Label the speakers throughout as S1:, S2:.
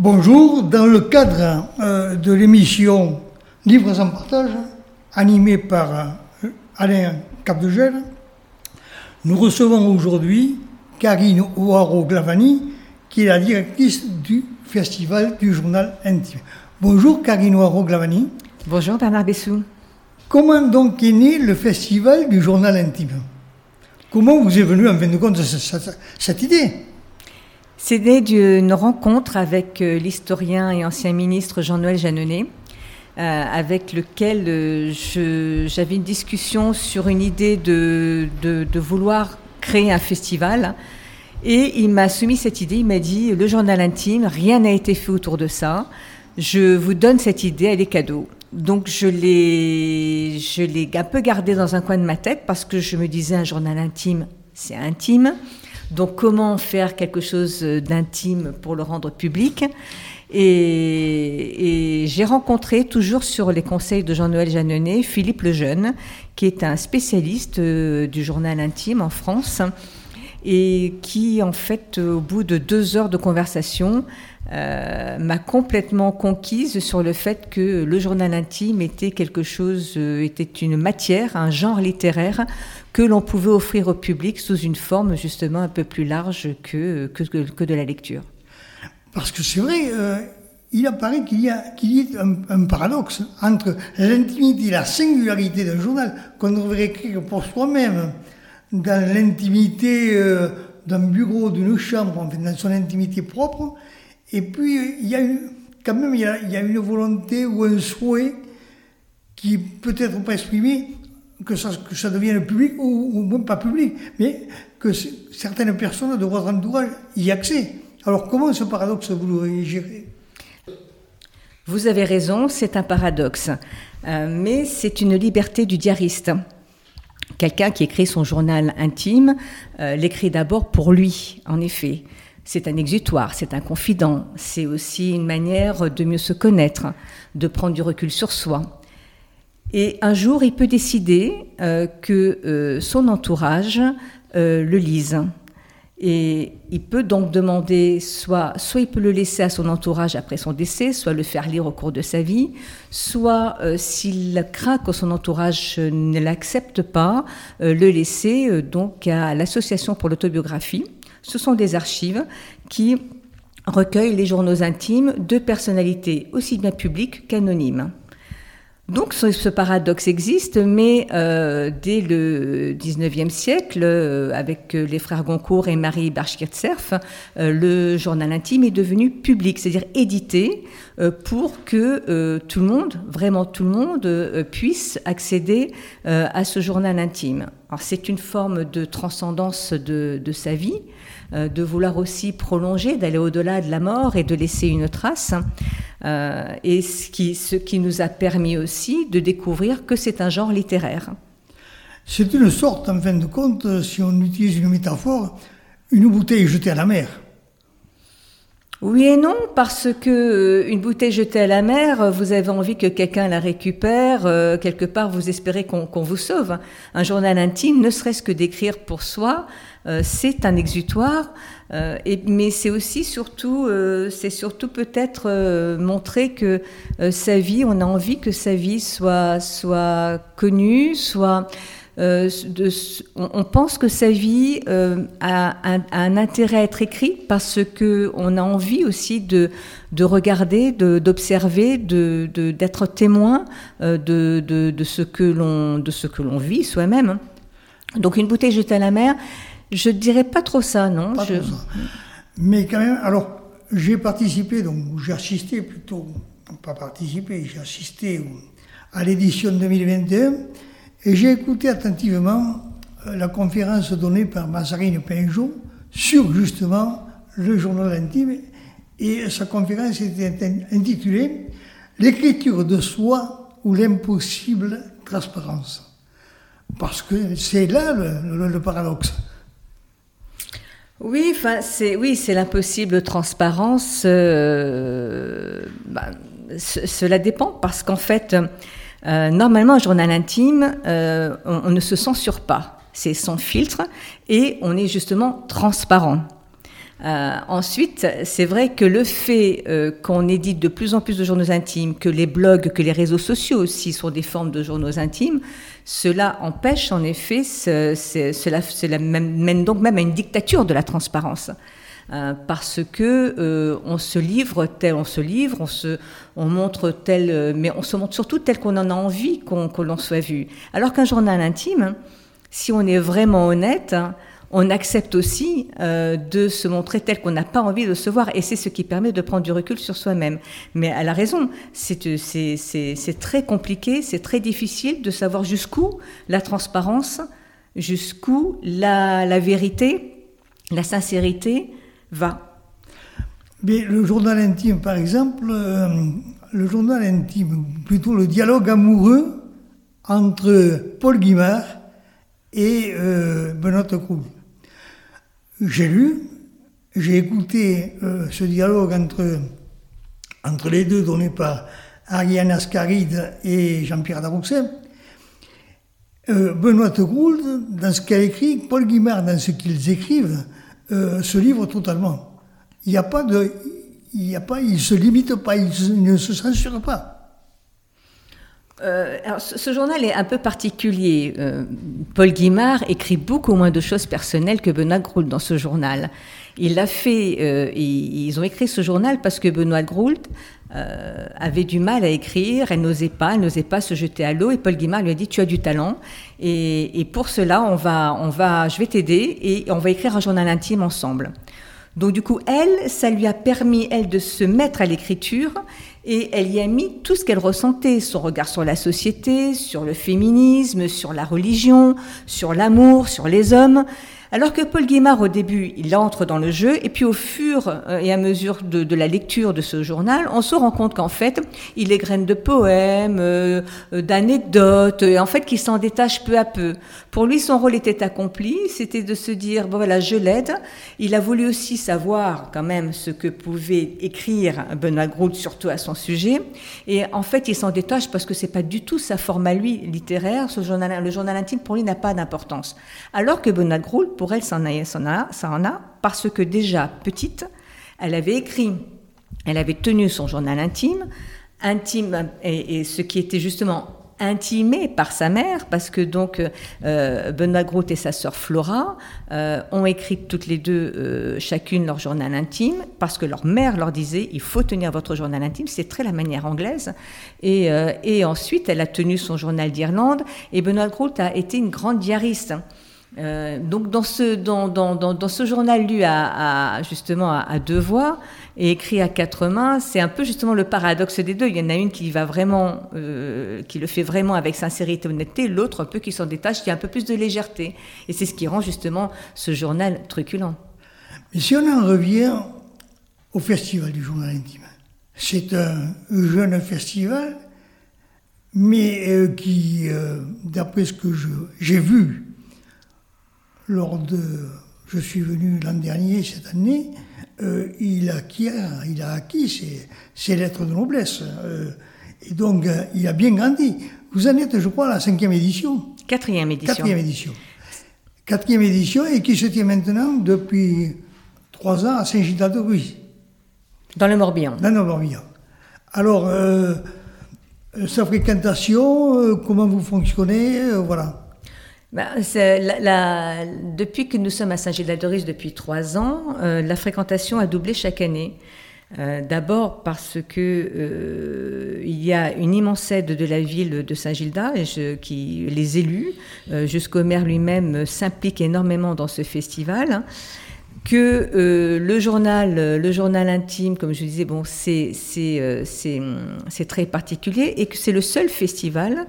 S1: Bonjour, dans le cadre euh, de l'émission Livres en partage, animée par euh, Alain Capdegel, nous recevons aujourd'hui Karine Ouaro-Glavani, qui est la directrice du Festival du Journal Intime. Bonjour Karine Ouaro-Glavani.
S2: Bonjour Bernard Bessou.
S1: Comment donc est né le Festival du Journal Intime? Comment vous est venue en fin de compte cette, cette idée?
S2: C'est né d'une rencontre avec euh, l'historien et ancien ministre Jean-Noël Jeanneney, euh, avec lequel euh, j'avais une discussion sur une idée de, vouloir créer un festival. Et il m'a soumis cette idée, il m'a dit, le journal intime, rien n'a été fait autour de ça, je vous donne cette idée, elle est cadeau. Donc je l'ai, un peu gardé dans un coin de ma tête parce que je me disais un journal intime, c'est intime. Donc comment faire quelque chose d'intime pour le rendre public et, j'ai rencontré, toujours sur les conseils de Jean-Noël Jeanneney, Philippe Lejeune, qui est un spécialiste euh, du journal intime en France et qui, en fait, au bout de deux heures de conversation, euh, m'a complètement conquise sur le fait que le journal intime était quelque chose, euh, était une matière, un genre littéraire que l'on pouvait offrir au public sous une forme justement un peu plus large que, que, de la lecture.
S1: Parce que c'est vrai, euh, il apparaît qu'il y a, qu'il y a un, paradoxe entre l'intimité et la singularité d'un journal qu'on devrait écrire pour soi-même dans l'intimité d'un bureau, d'une chambre, dans son intimité propre, et puis, il y a quand même, il y a, une volonté ou un souhait qui peut-être pas exprimé, que ça, devienne public ou, même pas public, mais que certaines personnes de votre entourage y accès. Alors, comment ce paradoxe vous le gérez?
S2: Vous avez raison, c'est un paradoxe, euh, mais c'est une liberté du diariste. Quelqu'un qui écrit son journal intime euh, l'écrit d'abord pour lui, en effet. C'est un exutoire, c'est un confident, c'est aussi une manière de mieux se connaître, de prendre du recul sur soi. Et un jour, il peut décider euh, que euh, son entourage euh, le lise. Et il peut donc demander, soit, soit il peut le laisser à son entourage après son décès, soit le faire lire au cours de sa vie, soit s'il craint que son entourage ne l'accepte pas, le laisser donc à l'association pour l'autobiographie ce sont des archives qui recueillent les journaux intimes de personnalités aussi bien publiques qu'anonymes. Donc ce, paradoxe existe, mais euh, dès le 19e siècle, euh, avec les frères Goncourt et Marie Barchkirtserf, euh, le journal intime est devenu public, c'est-à-dire édité, pour que tout le monde, vraiment tout le monde, puisse accéder à ce journal intime. Alors c'est une forme de transcendance de, de sa vie, de vouloir aussi prolonger, d'aller au-delà de la mort et de laisser une trace. Euh, et ce qui, ce qui nous a permis aussi de découvrir que c'est un genre littéraire.
S1: C'est une sorte, en fin de compte, si on utilise une métaphore, une bouteille jetée à la mer.
S2: Oui et non, parce que euh, une bouteille jetée à la mer, vous avez envie que quelqu'un la récupère, euh, quelque part vous espérez qu'on vous sauve. Un journal intime, ne serait-ce que d'écrire pour soi, euh, c'est un exutoire, et, mais c'est aussi surtout, c'est surtout peut-être montrer que sa vie, on a envie que sa vie soit soit connue, soit euh, on, pense que sa vie euh, a, un, intérêt à être écrit parce que on a envie aussi de, de regarder, d'observer, de, d'être témoin euh, de, ce que l'on de ce que l'on vit soi-même. Donc une bouteille jetée à la mer, je dirais pas trop ça, non.
S1: Mais quand même, alors j'ai participé, donc j'ai assisté plutôt, pas participé, j'ai assisté à l'édition 2021 et j'ai écouté attentivement euh, la conférence donnée par Mazarine Pinjot sur justement le journal intime. Et sa conférence était intitulée L'écriture de soi ou l'impossible transparence. Parce que c'est là le, paradoxe.
S2: Oui, c'est oui, l'impossible transparence. Euh, ben, cela dépend parce qu'en fait, euh, normalement, un journal intime, euh, on, ne se censure pas. C'est sans filtre et on est justement transparent. Euh, ensuite, c'est vrai que le fait euh, qu'on édite de plus en plus de journaux intimes, que les blogs, que les réseaux sociaux aussi sont des formes de journaux intimes, cela empêche en effet, cela, mène donc même à une dictature de la transparence. Euh, parce que on se livre tel on se livre, on se, on montre tel, mais on se montre surtout tel qu'on en a envie qu'on, que l'on soit vu. Alors qu'un journal intime, si on est vraiment honnête, on accepte aussi euh, de se montrer tel qu'on n'a pas envie de se voir. Et c'est ce qui permet de prendre du recul sur soi-même. Mais elle a raison, c'est très compliqué, c'est très difficile de savoir jusqu'où la transparence, jusqu'où la, vérité, la sincérité va.
S1: Mais le journal intime, par exemple, euh, le journal intime, plutôt le dialogue amoureux entre Paul Guimard et euh, Benoît Croul. J'ai lu, j'ai écouté euh, ce dialogue entre, entre les deux donné par Ariane Ascaride et Jean-Pierre Daroxet. Euh, Benoît Gould, dans ce qu'elle écrit, Paul Guimard, dans ce qu'ils écrivent, euh, se livre totalement. Il n'y a pas de. Il ne pas, il se limite pas, il, ne se censure pas.
S2: Euh, ce, journal est un peu particulier. Euh, Paul Guimard écrit beaucoup moins de choses personnelles que Benoît Groult dans ce journal. Il a fait, euh, ils ont écrit ce journal parce que Benoît Groult avait du mal à écrire, elle n'osait pas, elle n'osait pas se jeter à l'eau, et Paul Guimard lui a dit tu as du talent, et, et pour cela on va, on va, je vais t'aider et on va écrire un journal intime ensemble. Donc du coup, elle, ça lui a permis, elle, de se mettre à l'écriture et elle y a mis tout ce qu'elle ressentait, son regard sur la société, sur le féminisme, sur la religion, sur l'amour, sur les hommes. Alors que Paul Guimard, au début, il entre dans le jeu, et puis au fur euh, et à mesure de, la lecture de ce journal, on se rend compte qu'en fait, il égrène de poèmes, euh, euh, d'anecdotes, et en fait, qu'il s'en détache peu à peu. Pour lui, son rôle était accompli, c'était de se dire, bon voilà, je l'aide. Il a voulu aussi savoir quand même ce que pouvait écrire Benoît Groult, surtout à son sujet. Et en fait, il s'en détache parce que c'est pas du tout sa forme à lui littéraire. Le journal intime, pour lui, n'a pas d'importance. Alors que Benoît Groult, pour elle, ça en, a, ça en a, parce que déjà petite, elle avait écrit, elle avait tenu son journal intime, intime, et, ce qui était justement intimé par sa mère, parce que donc euh, Benoît Groth et sa sœur Flora euh, ont écrit toutes les deux euh, chacune leur journal intime, parce que leur mère leur disait il faut tenir votre journal intime, c'est très la manière anglaise. Et, et, ensuite, elle a tenu son journal d'Irlande, et Benoît Groth a été une grande diariste. Euh, donc dans ce, dans, dans, dans, ce journal lu à, justement à, deux voix et écrit à quatre mains, c'est un peu justement le paradoxe des deux. Il y en a une qui va vraiment, euh, qui le fait vraiment avec sincérité et honnêteté, l'autre un peu qui s'en détache, qui a un peu plus de légèreté. Et c'est ce qui rend justement ce journal truculent.
S1: Mais si on en revient au festival du journal intime, c'est un jeune festival, mais euh, qui, d'après ce que j'ai vu, lors de. Je suis venu l'an dernier, cette année, euh, il, a acquis, il a acquis ses, lettres de noblesse. Euh, et donc, euh, il a bien grandi. Vous en êtes, je crois, à la cinquième édition.
S2: Quatrième édition.
S1: Quatrième édition. Quatrième édition et qui se tient maintenant depuis trois ans à Saint-Gildas-de-Ruy.
S2: Dans le Morbihan.
S1: Dans le Morbihan. Alors, sa fréquentation, comment vous fonctionnez, voilà.
S2: La, depuis que nous sommes à Saint-Gilles-de-Russe depuis trois ans, euh, la fréquentation a doublé chaque année. Euh, d'abord parce que euh, il y a une immense aide de la ville de Saint-Gilda qui les élus, jusqu'au maire lui-même, s'impliquent énormément dans ce festival. Que le journal, le journal intime, comme je disais, bon, c'est très particulier et que c'est le seul festival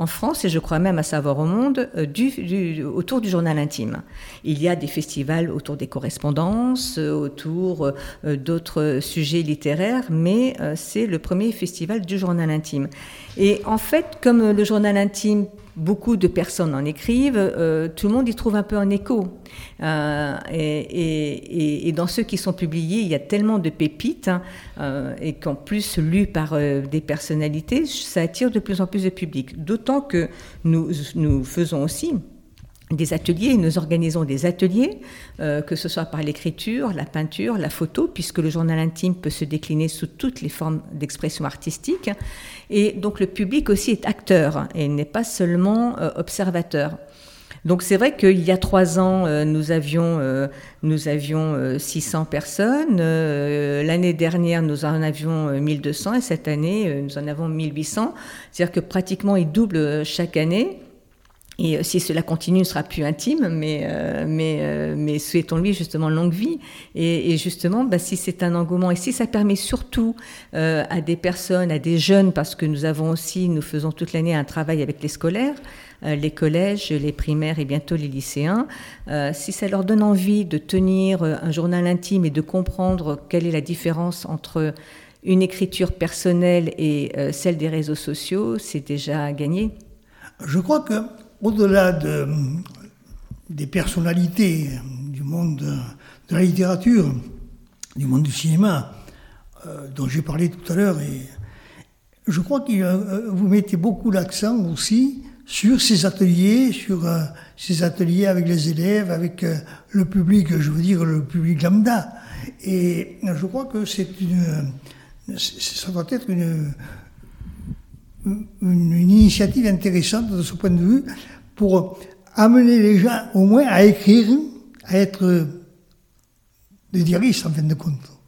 S2: en France et je crois même à savoir au monde euh, autour du journal intime. Il y a des festivals autour des correspondances, euh, autour euh, d'autres sujets littéraires, mais c'est le premier festival du journal intime. Et en fait, comme le journal intime beaucoup de personnes en écrivent, euh, tout le monde y trouve un peu un écho. Euh, et, dans ceux qui sont publiés, il y a tellement de pépites, hein, euh, et qu'en plus lus par des personnalités, ça attire de plus en plus de public. D'autant que nous, nous faisons aussi des ateliers, nous organisons des ateliers, euh, que ce soit par l'écriture, la peinture, la photo, puisque le journal intime peut se décliner sous toutes les formes d'expression artistique. Et donc le public aussi est acteur et n'est pas seulement euh, observateur. Donc c'est vrai qu'il y a trois ans, euh, nous avions, nous avions 600 personnes. L'année dernière, nous en avions 1200 et cette année, nous en avons 1800. C'est-à-dire que pratiquement, il double chaque année. Et euh, si cela continue, ce sera plus intime, mais, euh, mais, euh, mais souhaitons-lui justement longue vie. Et, justement, bah, si c'est un engouement et si ça permet surtout à des personnes, à des jeunes, parce que nous avons aussi, nous faisons toute l'année un travail avec les scolaires, les collèges, les primaires et bientôt les lycéens, si ça leur donne envie de tenir un journal intime et de comprendre quelle est la différence entre une écriture personnelle et celle des réseaux sociaux, c'est déjà gagné.
S1: Je crois que au-delà de, des personnalités du monde de, la littérature, du monde du cinéma, euh, dont j'ai parlé tout à l'heure, et je crois que euh, vous mettez beaucoup l'accent aussi sur ces ateliers, sur euh, ces ateliers avec les élèves, avec le public, je veux dire le public lambda. Et je crois que c'est une, ça doit être une, une, initiative intéressante de ce point de vue pour amener les gens au moins à écrire, à être des diaristes en fin de compte.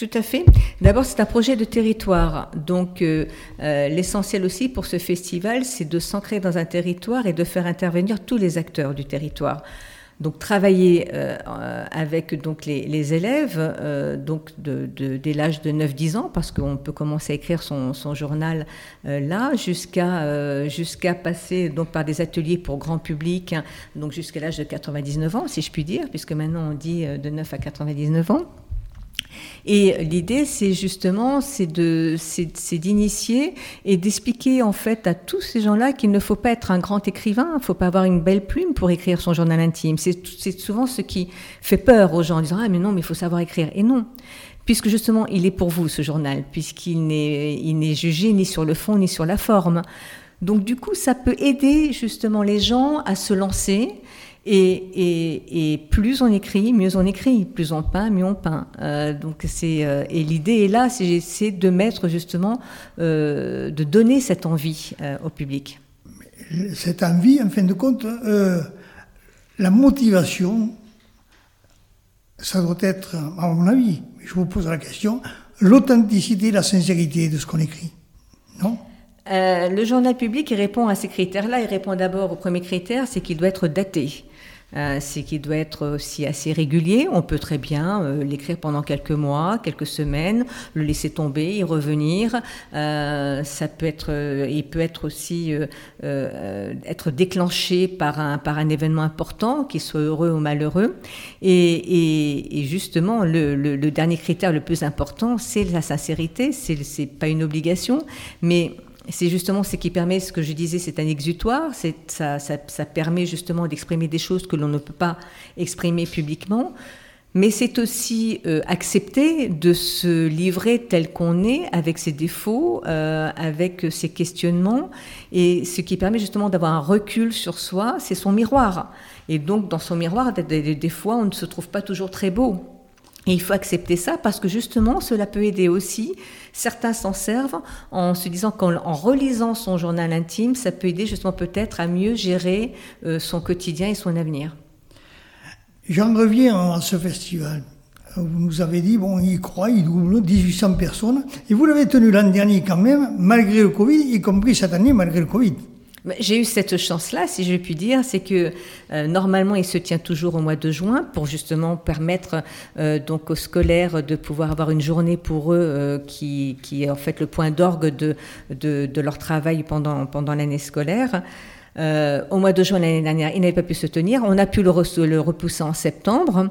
S2: Tout à fait. D'abord, c'est un projet de territoire. Donc, euh, euh, l'essentiel aussi pour ce festival, c'est de s'ancrer dans un territoire et de faire intervenir tous les acteurs du territoire. Donc travailler euh, avec donc les, élèves euh, donc de, dès l'âge de 9-10 ans parce qu'on peut commencer à écrire son, journal euh, là jusqu'à jusqu'à passer donc par des ateliers pour grand public hein, donc jusqu'à l'âge de 99 ans si je puis dire puisque maintenant on dit de 9 à 99 ans. Et l'idée, c'est justement, c'est d'initier et d'expliquer en fait à tous ces gens-là qu'il ne faut pas être un grand écrivain, il ne faut pas avoir une belle plume pour écrire son journal intime. C'est, souvent ce qui fait peur aux gens en disant ah mais non, mais il faut savoir écrire. Et non, puisque justement, il est pour vous ce journal, puisqu'il n'est, il n'est jugé ni sur le fond ni sur la forme. Donc du coup, ça peut aider justement les gens à se lancer et, plus on écrit, mieux on écrit. Plus on peint, mieux on peint. Euh, donc c'est euh, et l'idée est là, c'est de mettre justement, euh, de donner cette envie au public.
S1: Cette envie, en fin de compte, la motivation, ça doit être, à mon avis, je vous pose la question, l'authenticité, la sincérité de ce qu'on écrit, non?
S2: Le journal public répond à ces critères-là. Il répond d'abord au premier critère, c'est qu'il doit être daté. Euh, c'est qu'il doit être aussi assez régulier. On peut très bien euh, l'écrire pendant quelques mois, quelques semaines, le laisser tomber, y revenir. Euh, ça peut être, il peut être aussi être déclenché par un par un événement important, qu'il soit heureux ou malheureux. Et, justement, le, le, dernier critère le plus important, c'est la sincérité. C'est pas une obligation, mais c'est justement ce qui permet, ce que je disais, c'est un exutoire, ça, ça, permet justement d'exprimer des choses que l'on ne peut pas exprimer publiquement, mais c'est aussi euh, accepter de se livrer tel qu'on est, avec ses défauts, euh, avec ses questionnements, et ce qui permet justement d'avoir un recul sur soi, c'est son miroir. Et donc dans son miroir, des fois, on ne se trouve pas toujours très beau. Et il faut accepter ça parce que justement, cela peut aider aussi. Certains s'en servent en se disant qu'en relisant son journal intime, ça peut aider justement peut-être à mieux gérer euh, son quotidien et son avenir.
S1: J'en reviens à ce festival. Vous nous avez dit, bon, il croit, il double 1800 personnes. Et vous l'avez tenu l'an dernier quand même, malgré le Covid, y compris cette année malgré le Covid.
S2: J'ai eu cette chance-là, si je puis dire, c'est que euh, normalement il se tient toujours au mois de juin pour justement permettre euh, donc aux scolaires de pouvoir avoir une journée pour eux euh, qui, qui, est en fait le point d'orgue de, de, de, leur travail pendant, pendant l'année scolaire. au mois de juin l'année dernière, il n'avait pas pu se tenir. On a pu le, le repousser en septembre.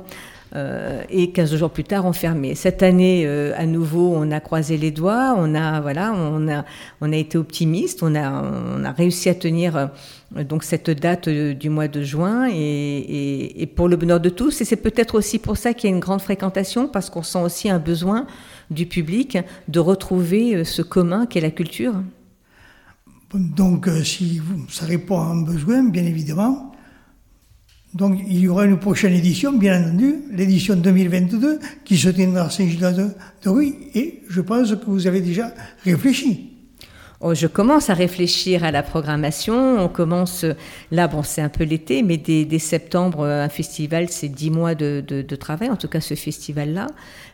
S2: Euh, et 15 jours plus tard, on fermait. Cette année, euh, à nouveau, on a croisé les doigts, on a, voilà, on a, on a été optimiste, on a, on a réussi à tenir euh, donc cette date du mois de juin et, et, pour le bonheur de tous. Et c'est peut-être aussi pour ça qu'il y a une grande fréquentation, parce qu'on sent aussi un besoin du public de retrouver ce commun qu'est la culture.
S1: Donc, si ça répond à un besoin, bien évidemment, Donc il y aura une prochaine édition, bien entendu, l'édition 2022, qui se tiendra à Saint-Gilles de, de et je pense que vous avez déjà réfléchi.
S2: Oh, je commence à réfléchir à la programmation. On commence, là, bon, c'est un peu l'été, mais dès, septembre, un festival, c'est dix mois de, travail, en tout cas ce festival-là.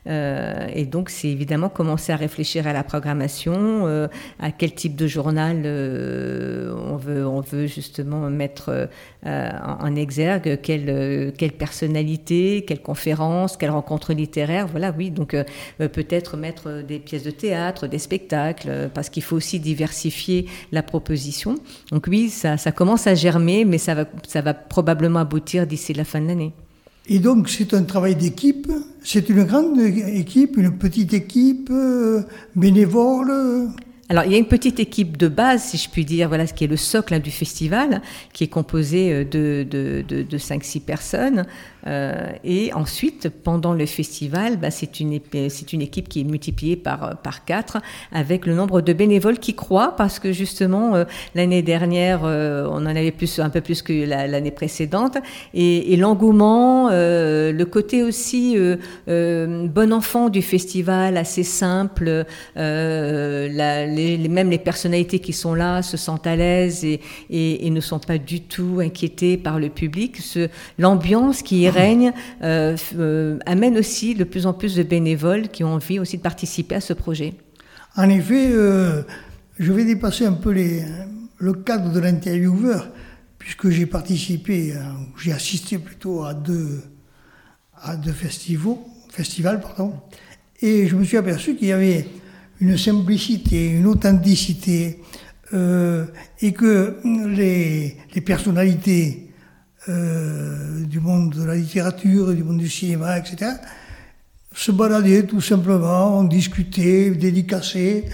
S2: Euh, et donc, c'est évidemment commencer à réfléchir à la programmation, euh, à quel type de journal euh, on, veut, on veut justement mettre en, exergue, quelle, personnalité, quelle conférence, quelle rencontre littéraire. Voilà, oui, donc peut-être mettre des pièces de théâtre, des spectacles, parce qu'il faut aussi diversifier la proposition. Donc oui, ça, commence à germer, mais ça va probablement aboutir d'ici la fin de l'année.
S1: Et donc c'est un travail d'équipe, c'est une grande équipe, une petite équipe, euh, bénévole
S2: alors, il y a une petite équipe de base, si je puis dire, voilà, ce qui est le socle hein, du festival, qui est composé euh, de, de, de, de 5-6 personnes. Euh, et ensuite, pendant le festival, bah, c'est une, une équipe qui est multipliée par, par 4, avec le nombre de bénévoles qui croient, parce que justement, euh, l'année dernière, euh, on en avait plus, un peu plus que l'année précédente. Et, l'engouement, le côté aussi bon enfant du festival, assez simple, même les personnalités qui sont là se sentent à l'aise et, ne sont pas du tout inquiétées par le public. L'ambiance qui y règne euh, euh, amène aussi de plus en plus de bénévoles qui ont envie aussi de participer à ce projet.
S1: En effet, euh, je vais dépasser un peu le cadre de l'intervieweur, puisque j'ai participé, j'ai assisté plutôt à deux, à deux festivals, festivals pardon, et je me suis aperçu qu'il y avait une simplicité, une authenticité, et que les personnalités euh, du monde de la littérature, du monde du cinéma, etc., se baladaient tout simplement, on discutait, dédicaçaient,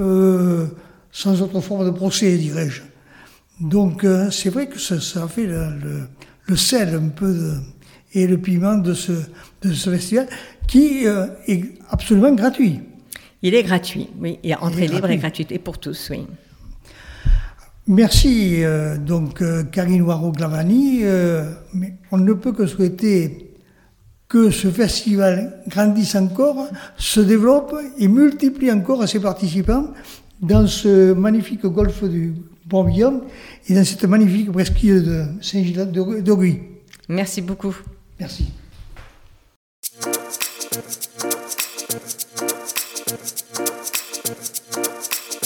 S1: euh, sans autre forme de procès, dirais-je. Donc euh, c'est vrai que ça, ça fait le, le, le, sel un peu de, et le piment de ce, de ce festival qui euh, est absolument gratuit.
S2: Il est gratuit, oui. A entrée libre et gratuité pour tous, oui.
S1: Merci euh, donc euh, Karine Waro-Glavani. Euh, on ne peut que souhaiter que ce festival grandisse encore, se développe et multiplie encore ses participants dans ce magnifique golfe du Morbihan et dans cette magnifique presqu'île de Saint-Gilles de,
S2: Merci beaucoup.
S1: Merci.